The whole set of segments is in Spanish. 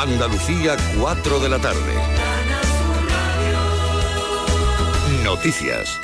Andalucía, 4 de la tarde. Noticias.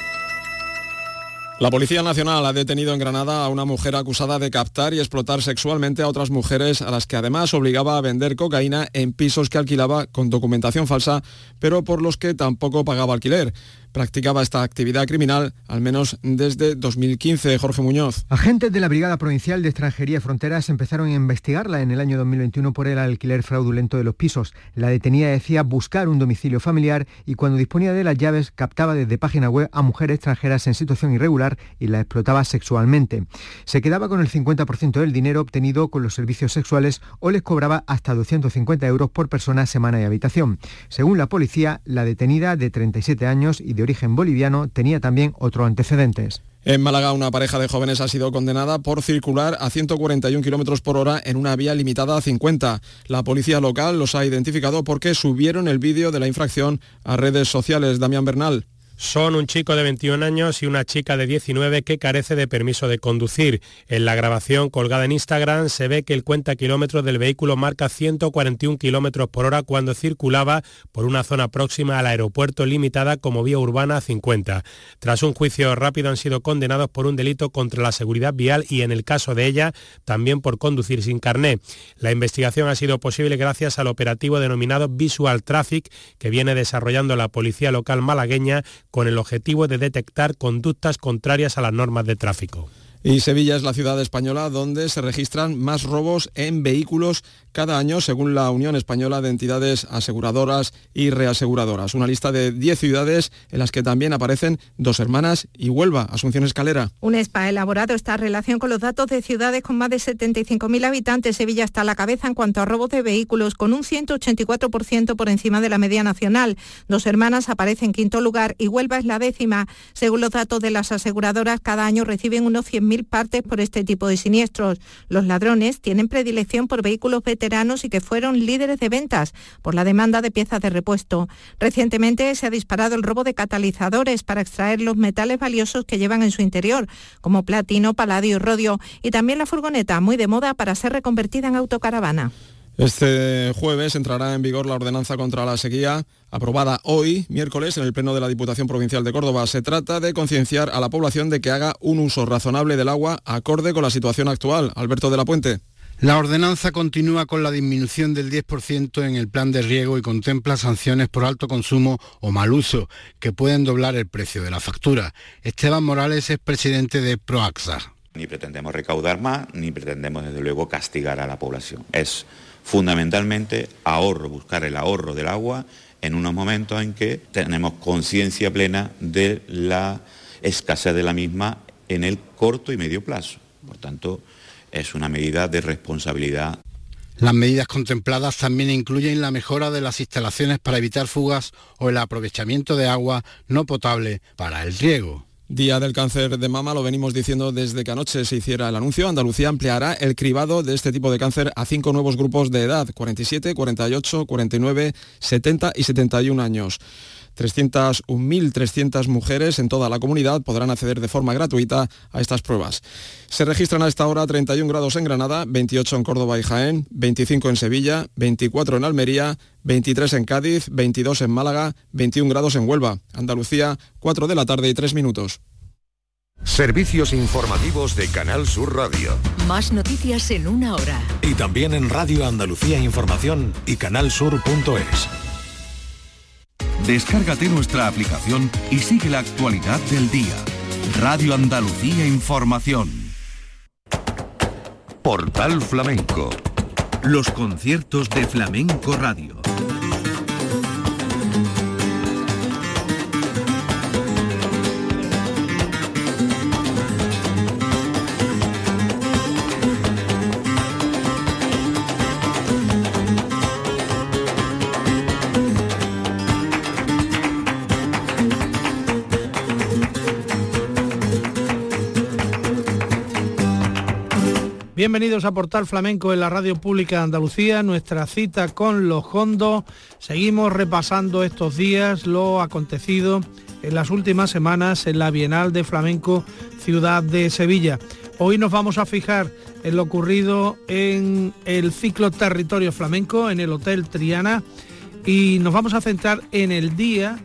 La Policía Nacional ha detenido en Granada a una mujer acusada de captar y explotar sexualmente a otras mujeres a las que además obligaba a vender cocaína en pisos que alquilaba con documentación falsa, pero por los que tampoco pagaba alquiler practicaba esta actividad criminal al menos desde 2015. Jorge Muñoz. Agentes de la Brigada Provincial de Extranjería y Fronteras empezaron a investigarla en el año 2021 por el alquiler fraudulento de los pisos. La detenida decía buscar un domicilio familiar y cuando disponía de las llaves captaba desde página web a mujeres extranjeras en situación irregular y la explotaba sexualmente. Se quedaba con el 50% del dinero obtenido con los servicios sexuales o les cobraba hasta 250 euros por persona, semana y habitación. Según la policía, la detenida de 37 años y de origen boliviano tenía también otros antecedentes. En Málaga, una pareja de jóvenes ha sido condenada por circular a 141 kilómetros por hora en una vía limitada a 50. La policía local los ha identificado porque subieron el vídeo de la infracción a redes sociales. Damián Bernal son un chico de 21 años y una chica de 19 que carece de permiso de conducir. En la grabación colgada en Instagram se ve que el cuenta kilómetros del vehículo marca 141 kilómetros por hora cuando circulaba por una zona próxima al aeropuerto limitada como vía urbana a 50. Tras un juicio rápido han sido condenados por un delito contra la seguridad vial y en el caso de ella también por conducir sin carné. La investigación ha sido posible gracias al operativo denominado Visual Traffic que viene desarrollando la policía local malagueña con el objetivo de detectar conductas contrarias a las normas de tráfico. Y Sevilla es la ciudad española donde se registran más robos en vehículos cada año, según la Unión Española de Entidades Aseguradoras y Reaseguradoras. Una lista de 10 ciudades en las que también aparecen dos hermanas y Huelva, Asunción Escalera. Un ESPA ha elaborado esta relación con los datos de ciudades con más de 75.000 habitantes. Sevilla está a la cabeza en cuanto a robos de vehículos, con un 184% por encima de la media nacional. Dos hermanas aparecen en quinto lugar y Huelva es la décima. Según los datos de las aseguradoras, cada año reciben unos 100.000 partes por este tipo de siniestros. Los ladrones tienen predilección por vehículos veteranos y que fueron líderes de ventas por la demanda de piezas de repuesto. Recientemente se ha disparado el robo de catalizadores para extraer los metales valiosos que llevan en su interior, como platino, paladio y rodio, y también la furgoneta, muy de moda para ser reconvertida en autocaravana. Este jueves entrará en vigor la ordenanza contra la sequía, aprobada hoy, miércoles, en el Pleno de la Diputación Provincial de Córdoba. Se trata de concienciar a la población de que haga un uso razonable del agua acorde con la situación actual. Alberto de la Puente. La ordenanza continúa con la disminución del 10% en el plan de riego y contempla sanciones por alto consumo o mal uso, que pueden doblar el precio de la factura. Esteban Morales es presidente de Proaxa. Ni pretendemos recaudar más, ni pretendemos desde luego castigar a la población. Es fundamentalmente ahorro, buscar el ahorro del agua en unos momentos en que tenemos conciencia plena de la escasez de la misma en el corto y medio plazo. Por tanto, es una medida de responsabilidad. Las medidas contempladas también incluyen la mejora de las instalaciones para evitar fugas o el aprovechamiento de agua no potable para el riego. Día del cáncer de mama, lo venimos diciendo desde que anoche se hiciera el anuncio. Andalucía ampliará el cribado de este tipo de cáncer a cinco nuevos grupos de edad, 47, 48, 49, 70 y 71 años. 301.300 mujeres en toda la comunidad podrán acceder de forma gratuita a estas pruebas. Se registran a esta hora 31 grados en Granada, 28 en Córdoba y Jaén, 25 en Sevilla, 24 en Almería, 23 en Cádiz, 22 en Málaga, 21 grados en Huelva. Andalucía, 4 de la tarde y 3 minutos. Servicios informativos de Canal Sur Radio. Más noticias en una hora. Y también en Radio Andalucía Información y canalsur.es. Descárgate nuestra aplicación y sigue la actualidad del día. Radio Andalucía Información. Portal Flamenco. Los conciertos de Flamenco Radio. Bienvenidos a Portal Flamenco en la Radio Pública de Andalucía, nuestra cita con los hondos. Seguimos repasando estos días lo acontecido en las últimas semanas en la Bienal de Flamenco Ciudad de Sevilla. Hoy nos vamos a fijar en lo ocurrido en el ciclo Territorio Flamenco, en el Hotel Triana, y nos vamos a centrar en el día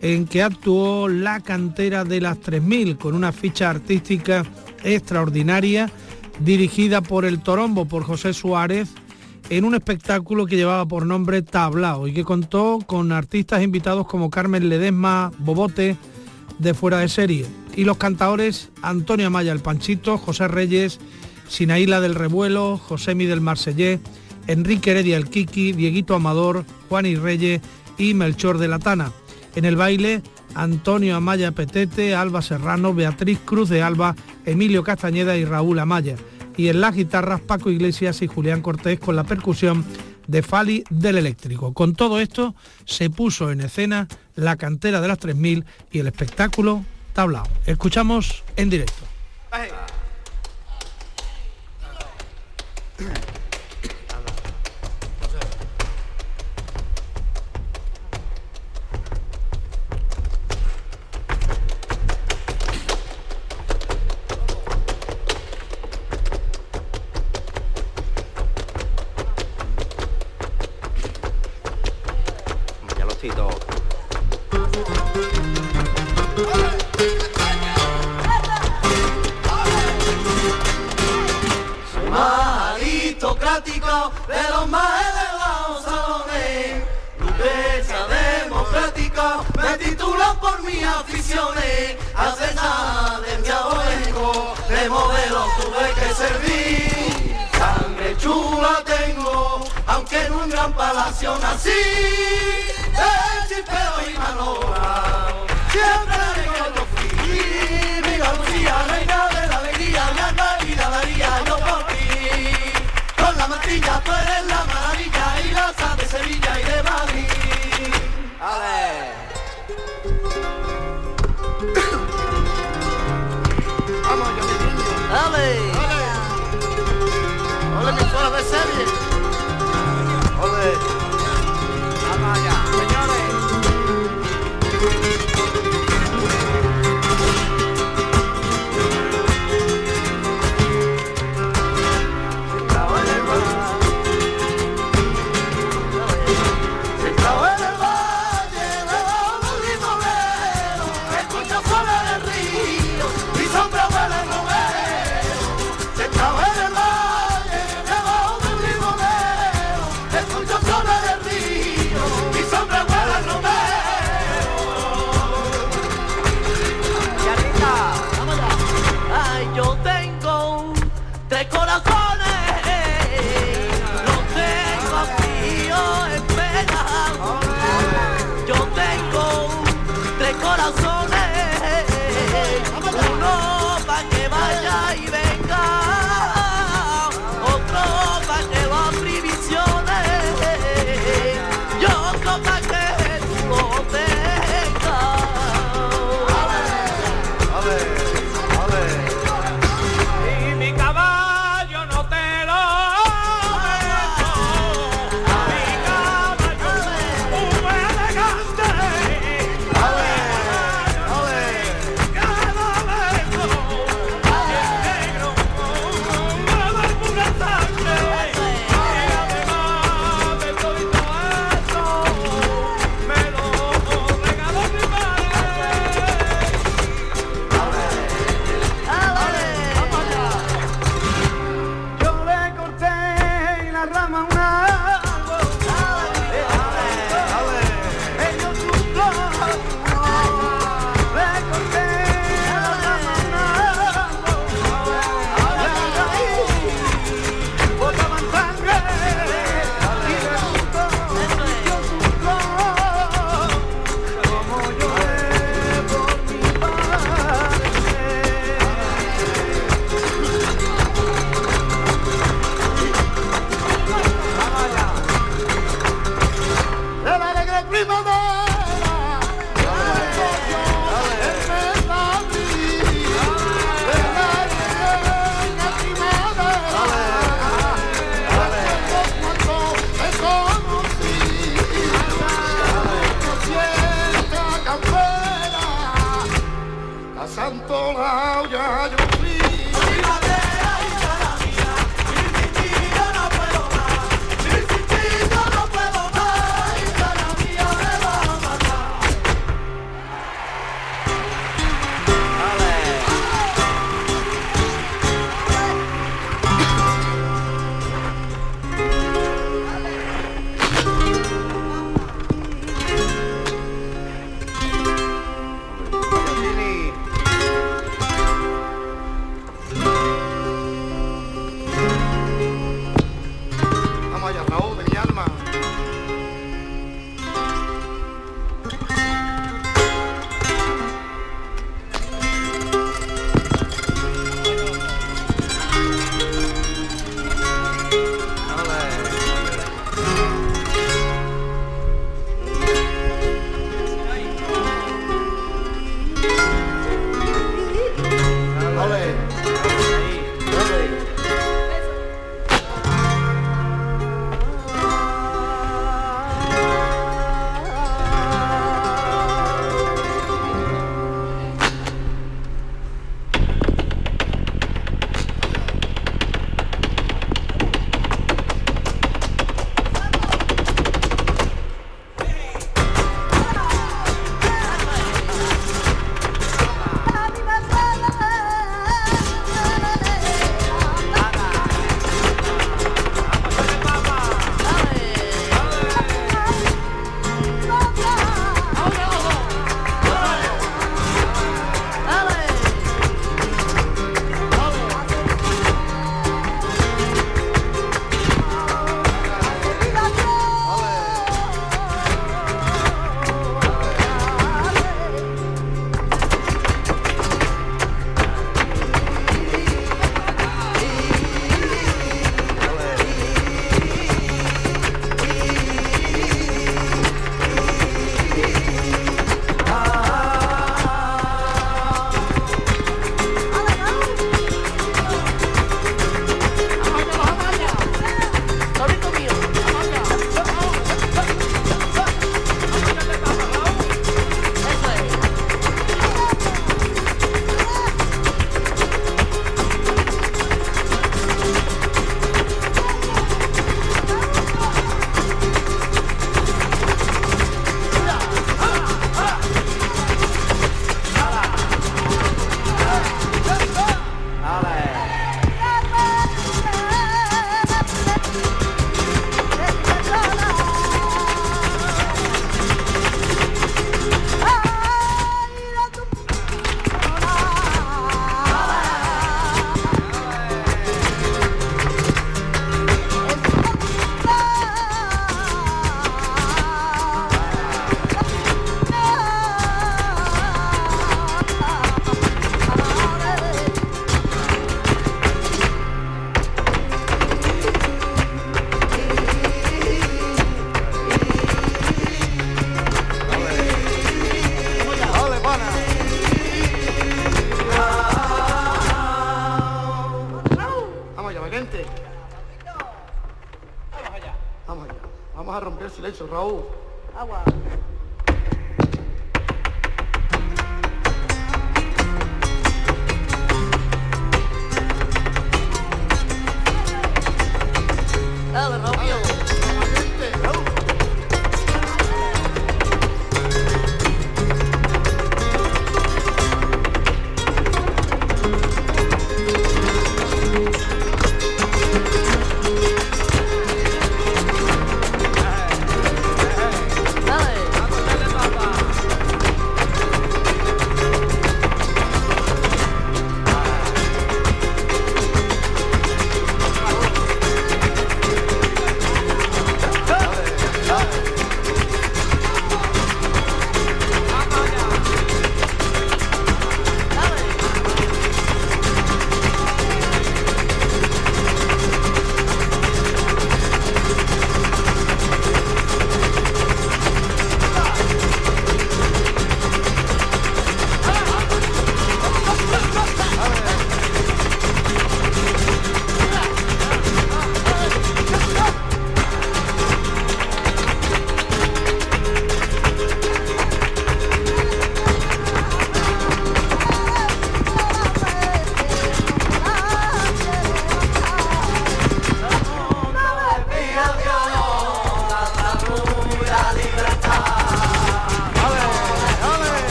en que actuó la cantera de las 3000 con una ficha artística extraordinaria dirigida por el Torombo, por José Suárez, en un espectáculo que llevaba por nombre Tablao y que contó con artistas invitados como Carmen Ledesma, Bobote, de fuera de serie, y los cantadores Antonio Amaya el Panchito, José Reyes, Sinaíla del Revuelo, José Mi del Marsellés, Enrique Heredia el Kiki, Dieguito Amador, Juan y Reyes y Melchor de la Tana. En el baile, Antonio Amaya Petete, Alba Serrano, Beatriz Cruz de Alba, Emilio Castañeda y Raúl Amaya. Y en las guitarras, Paco Iglesias y Julián Cortés con la percusión de Fali del Eléctrico. Con todo esto se puso en escena la cantera de las 3000 y el espectáculo tablao. Escuchamos en directo.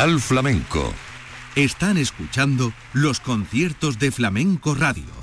Portal Flamenco. Están escuchando los conciertos de Flamenco Radio.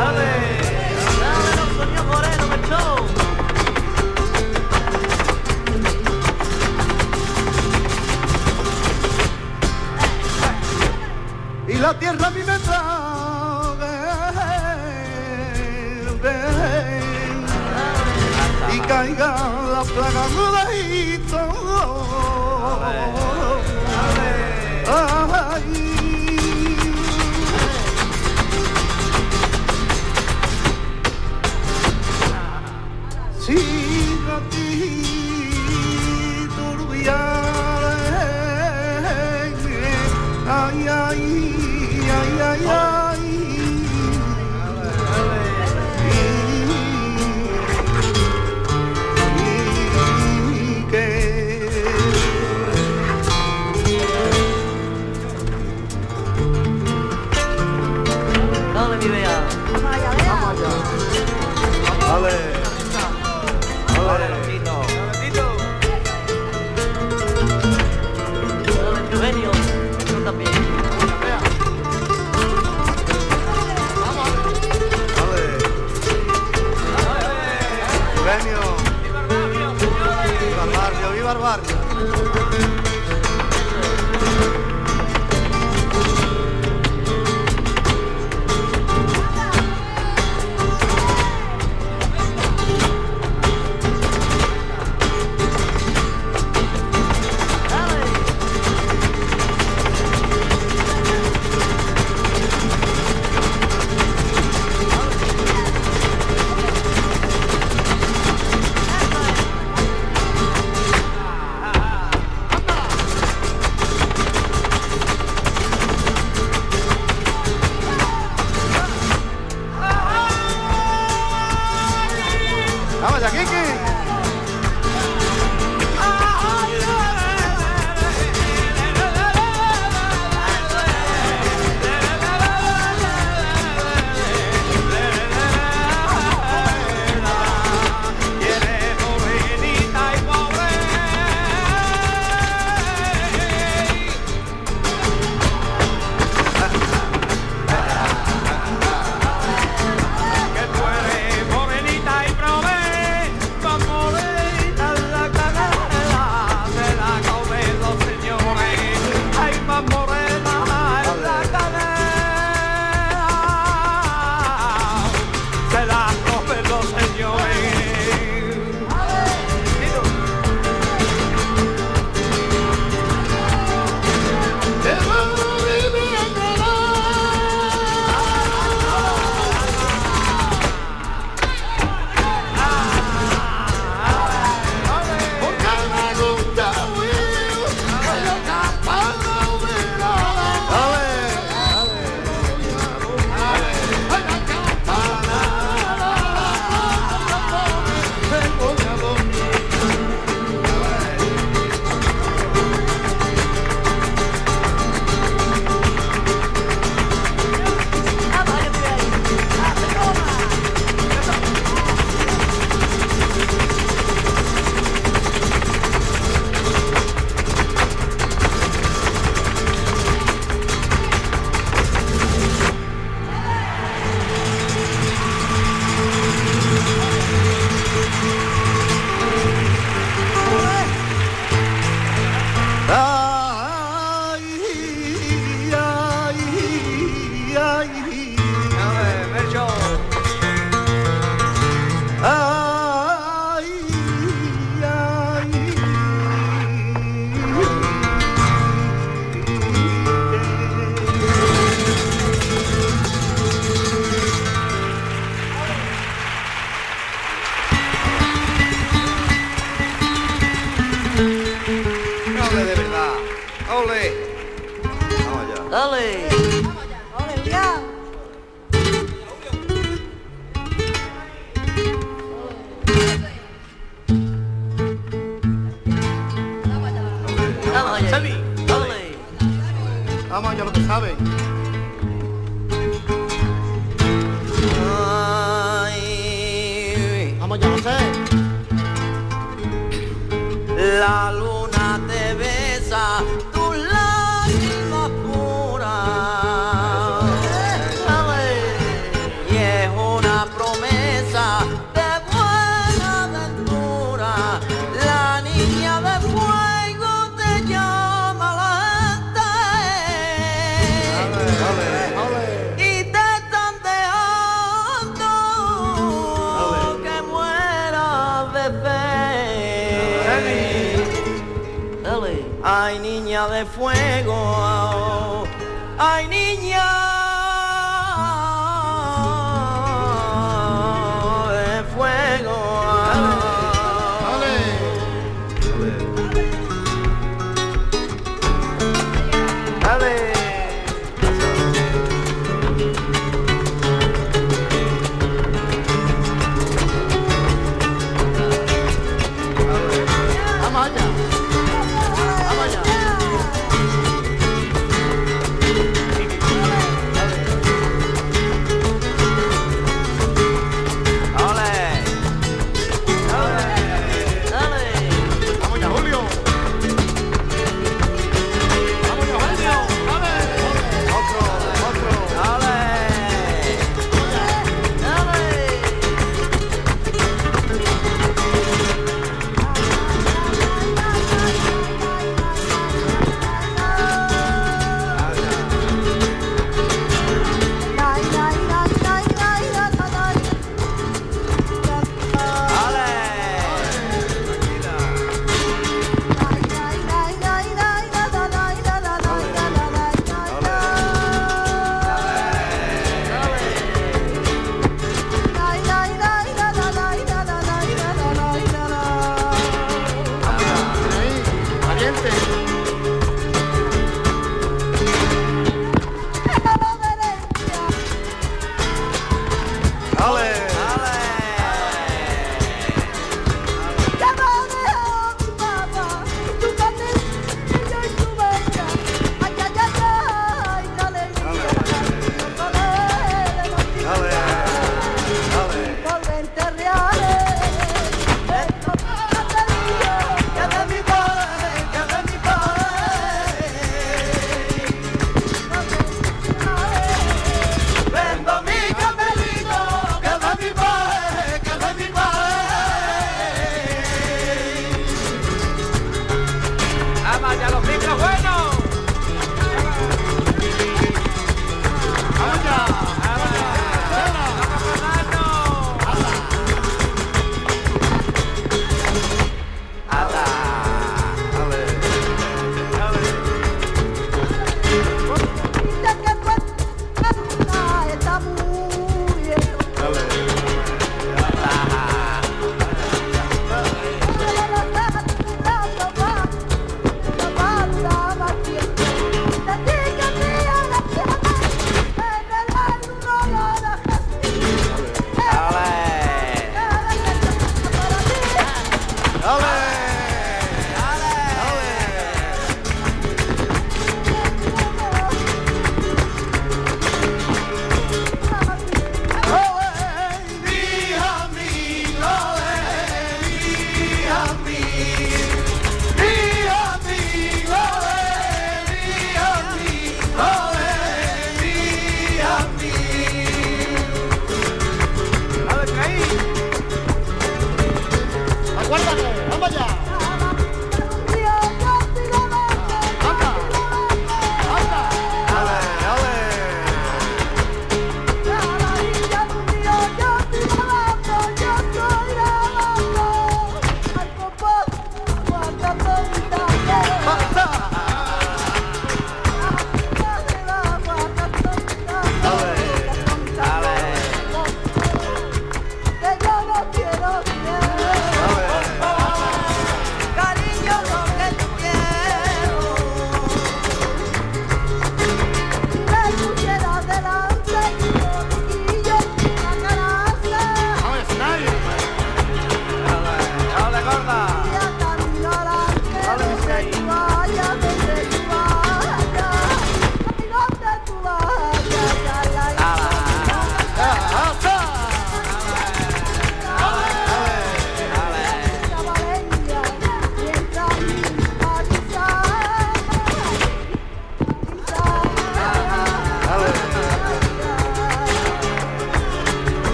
Amen.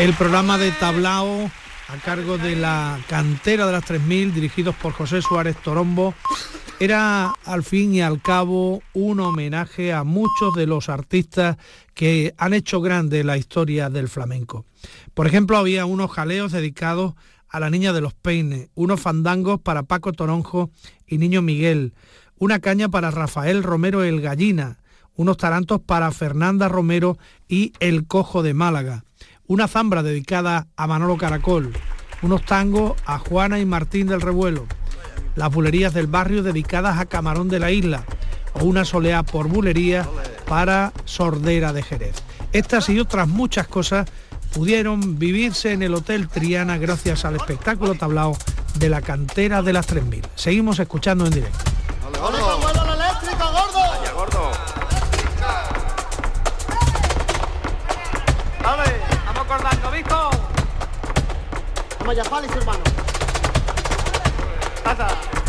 El programa de tablao a cargo de la cantera de las 3000, dirigidos por José Suárez Torombo, era al fin y al cabo un homenaje a muchos de los artistas que han hecho grande la historia del flamenco. Por ejemplo, había unos jaleos dedicados a la Niña de los Peines, unos fandangos para Paco Toronjo y Niño Miguel, una caña para Rafael Romero el Gallina, unos tarantos para Fernanda Romero y El Cojo de Málaga, una zambra dedicada a Manolo Caracol, unos tangos a Juana y Martín del Revuelo, las bulerías del barrio dedicadas a Camarón de la Isla o una soleá por bulería para Sordera de Jerez. Estas y otras muchas cosas pudieron vivirse en el Hotel Triana gracias al espectáculo tablao de la cantera de las 3000. Seguimos escuchando en directo. Allá, Fali, su hermano. ¡Pasa!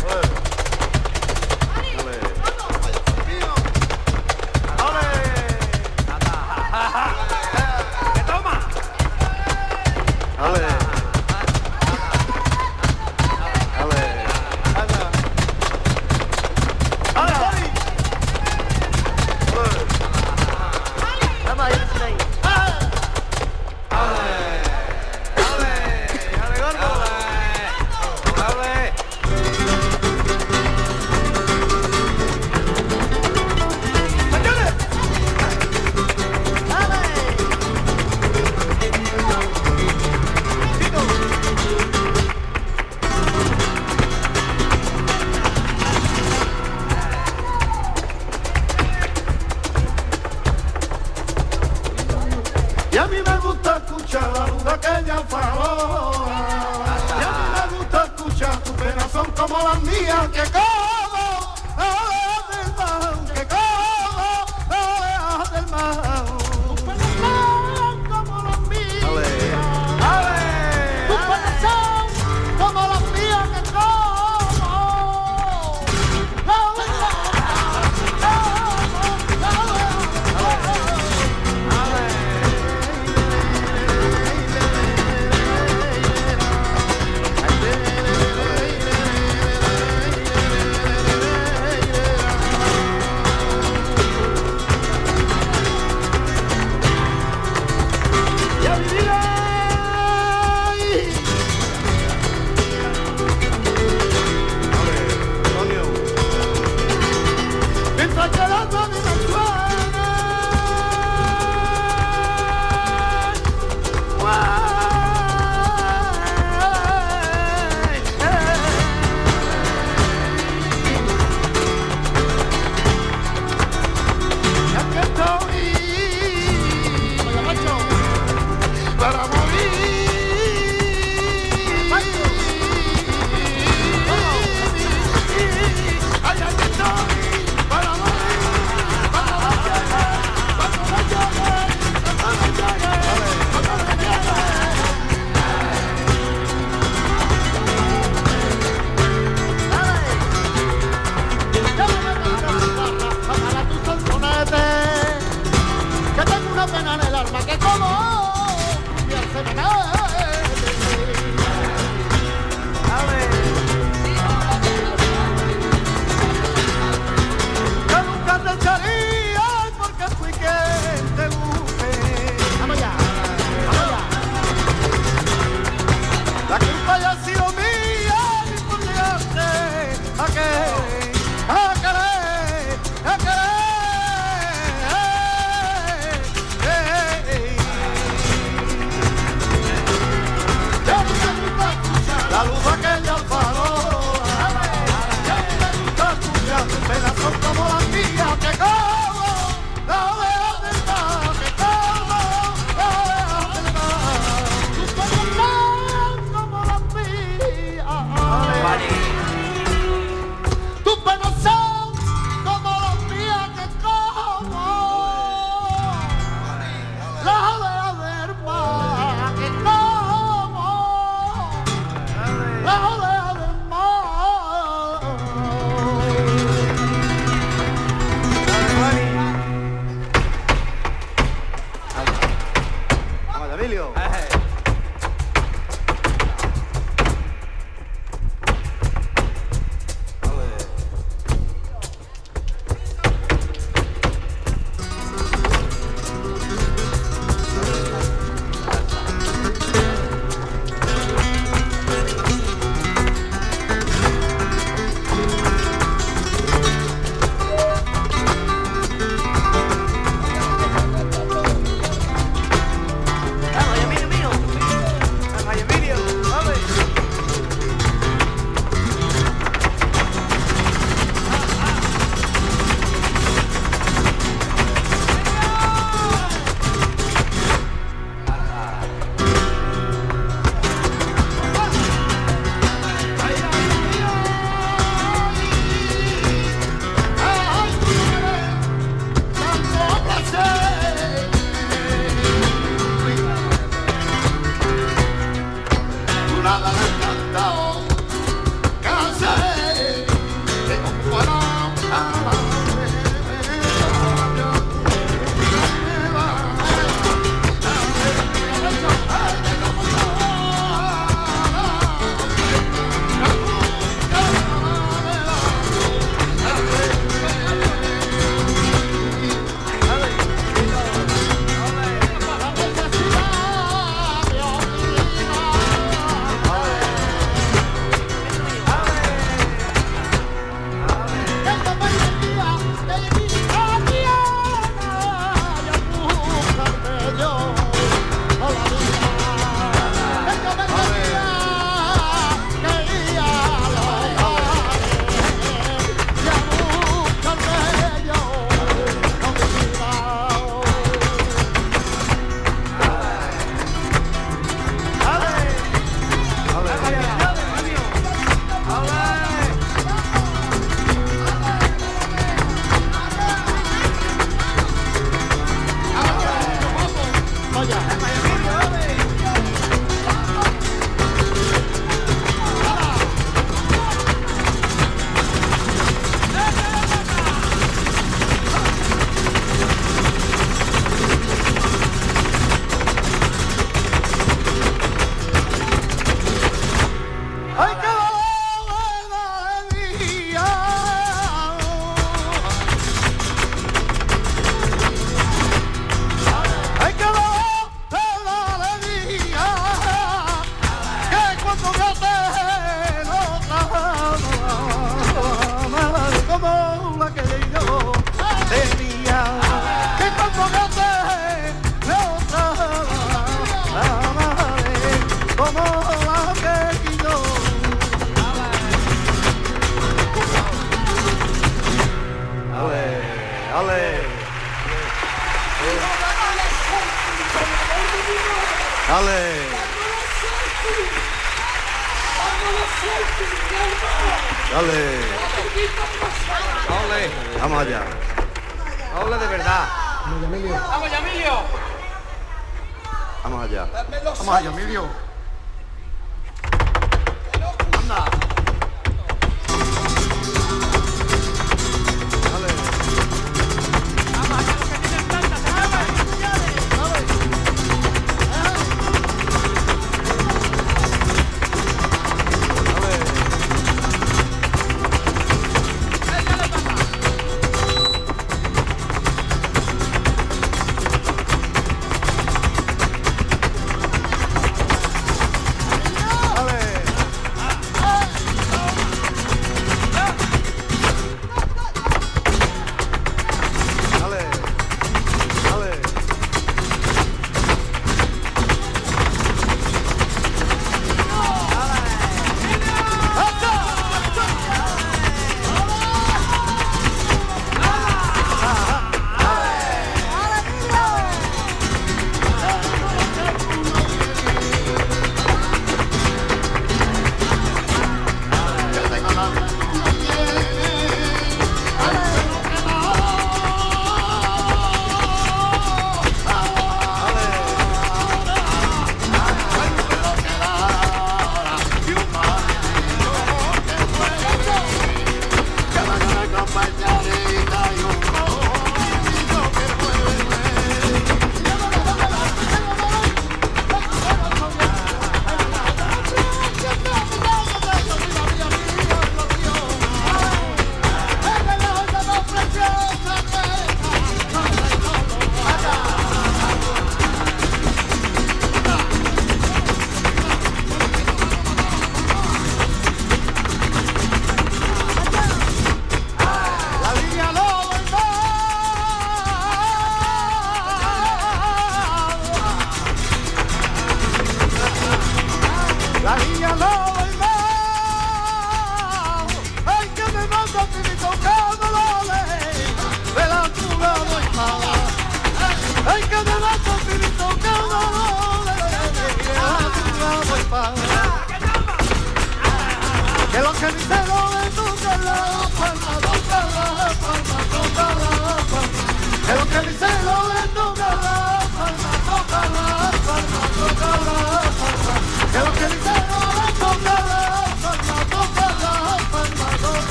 Mías que como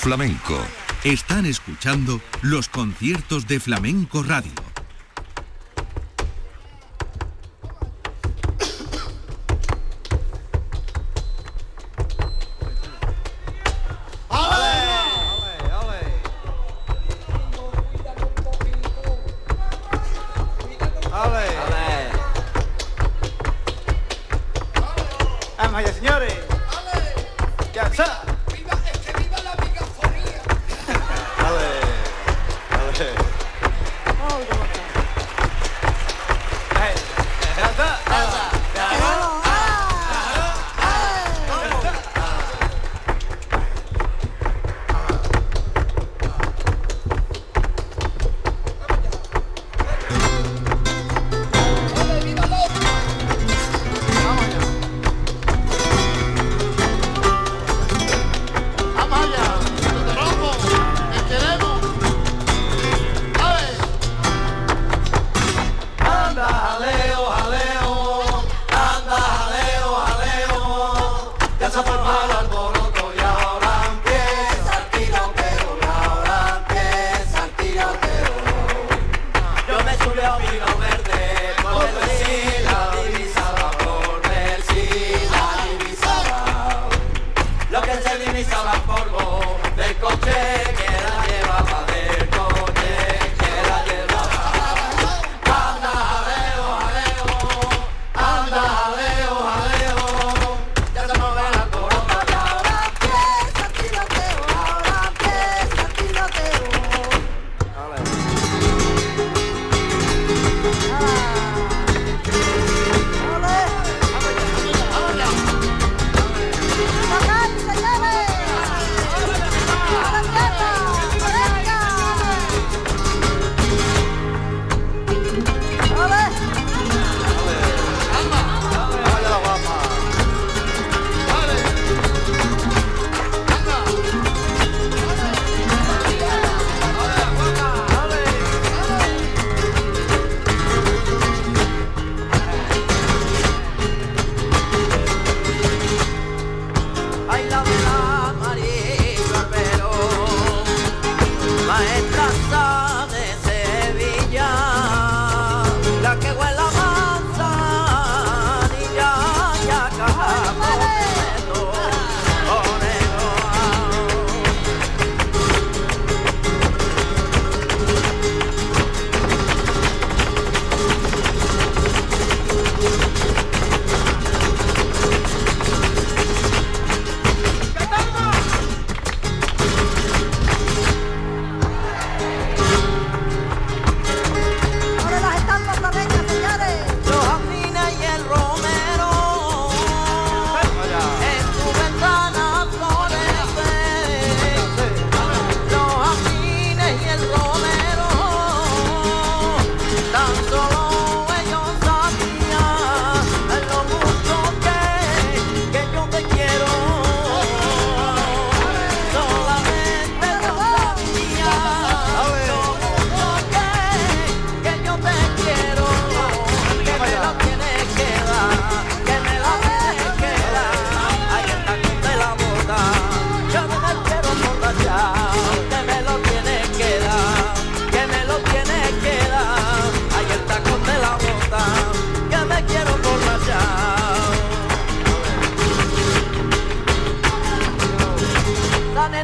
Flamenco. Están escuchando los conciertos de Flamenco Radio.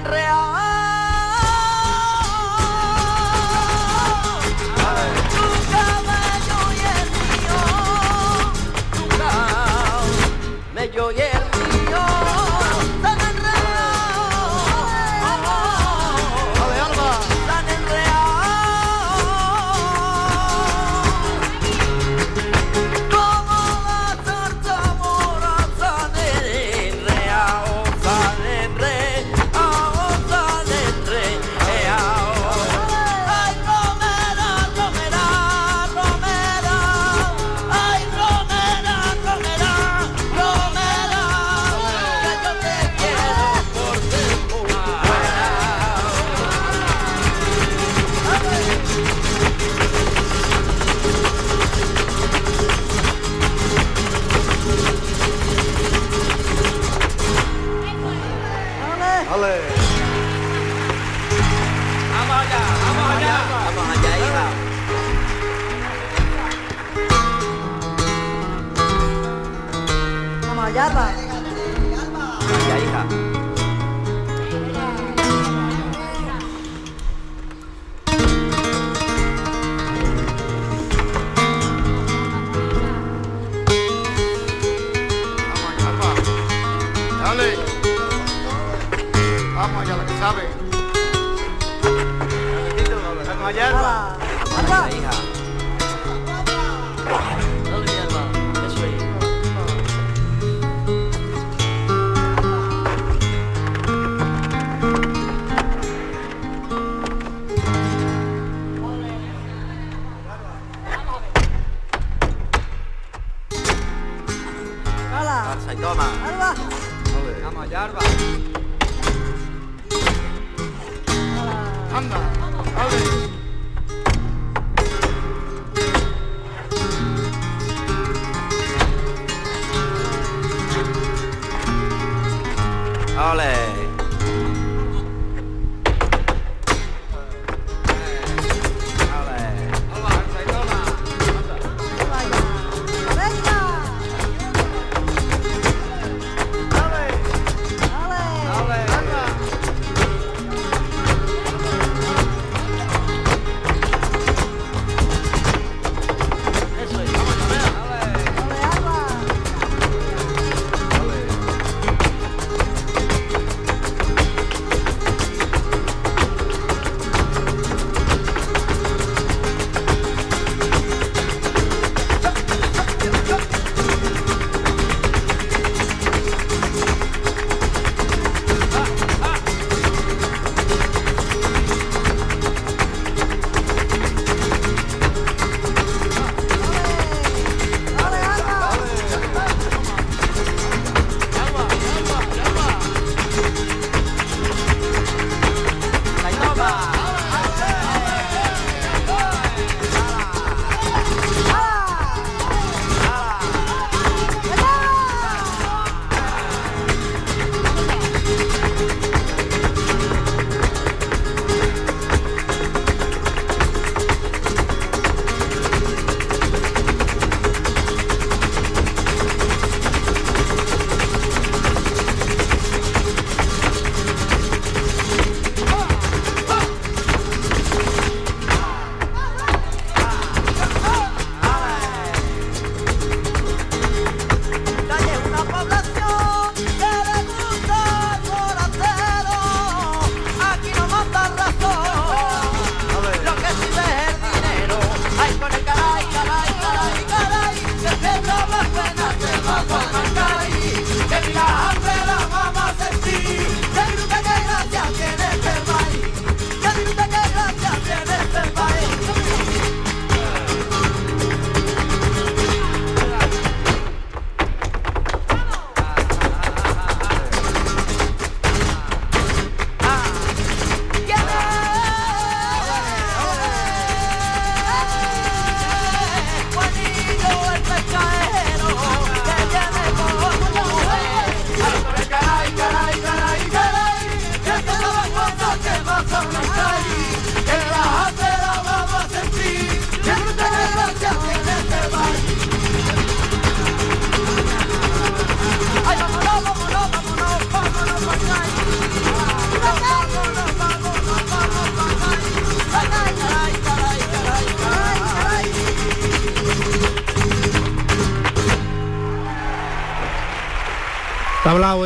Tan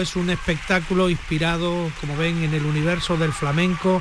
Es un espectáculo inspirado, como ven, en el universo del flamenco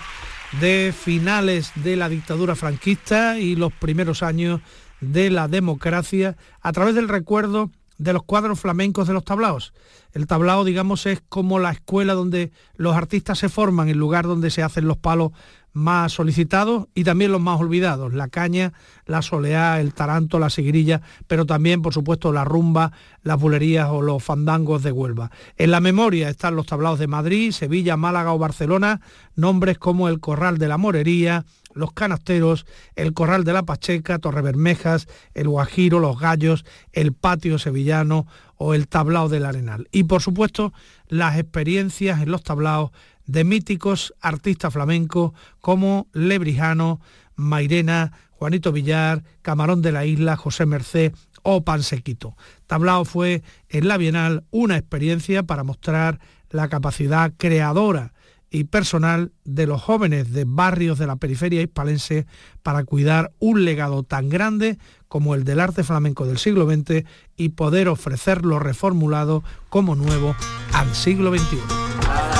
de finales de la dictadura franquista y los primeros años de la democracia a través del recuerdo de los cuadros flamencos de los tablaos. El tablao, digamos, es como la escuela donde los artistas se forman, el lugar donde se hacen los palos más solicitados y también los más olvidados, la caña, la soleá, el taranto, la seguirilla, pero también, por supuesto, la rumba, las bulerías o los fandangos de Huelva. En la memoria están los tablaos de Madrid, Sevilla, Málaga o Barcelona, nombres como el Corral de la Morería, los canasteros, el Corral de la Pacheca, Torrebermejas, el Guajiro, los Gallos, el Patio Sevillano o el Tablao del Arenal. Y por supuesto, las experiencias en los tablaos de míticos artistas flamencos como Lebrijano, Mairena, Juanito Villar, Camarón de la Isla, José Merced o Pansequito. Tablao fue en la Bienal una experiencia para mostrar la capacidad creadora y personal de los jóvenes de barrios de la periferia hispalense para cuidar un legado tan grande como el del arte flamenco del siglo XX y poder ofrecerlo reformulado como nuevo al siglo XXI.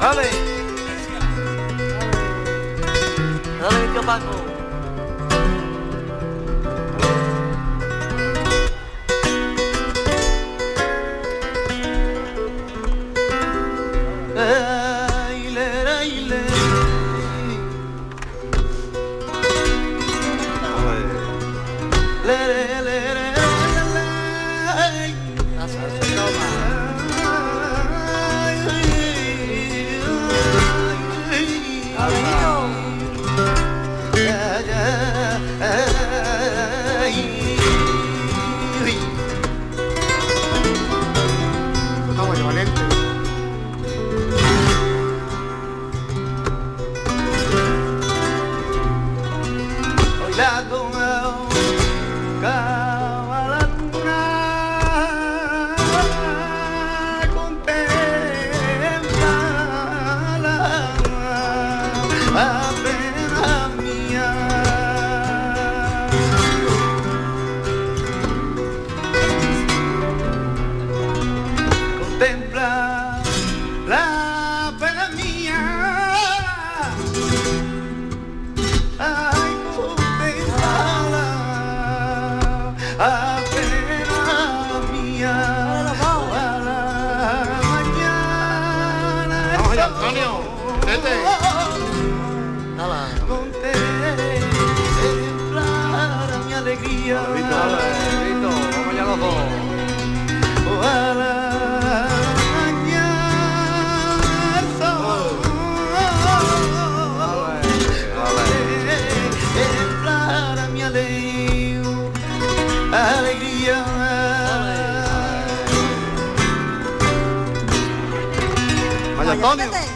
¡Dale! ¡Dale, Paco! Antonio.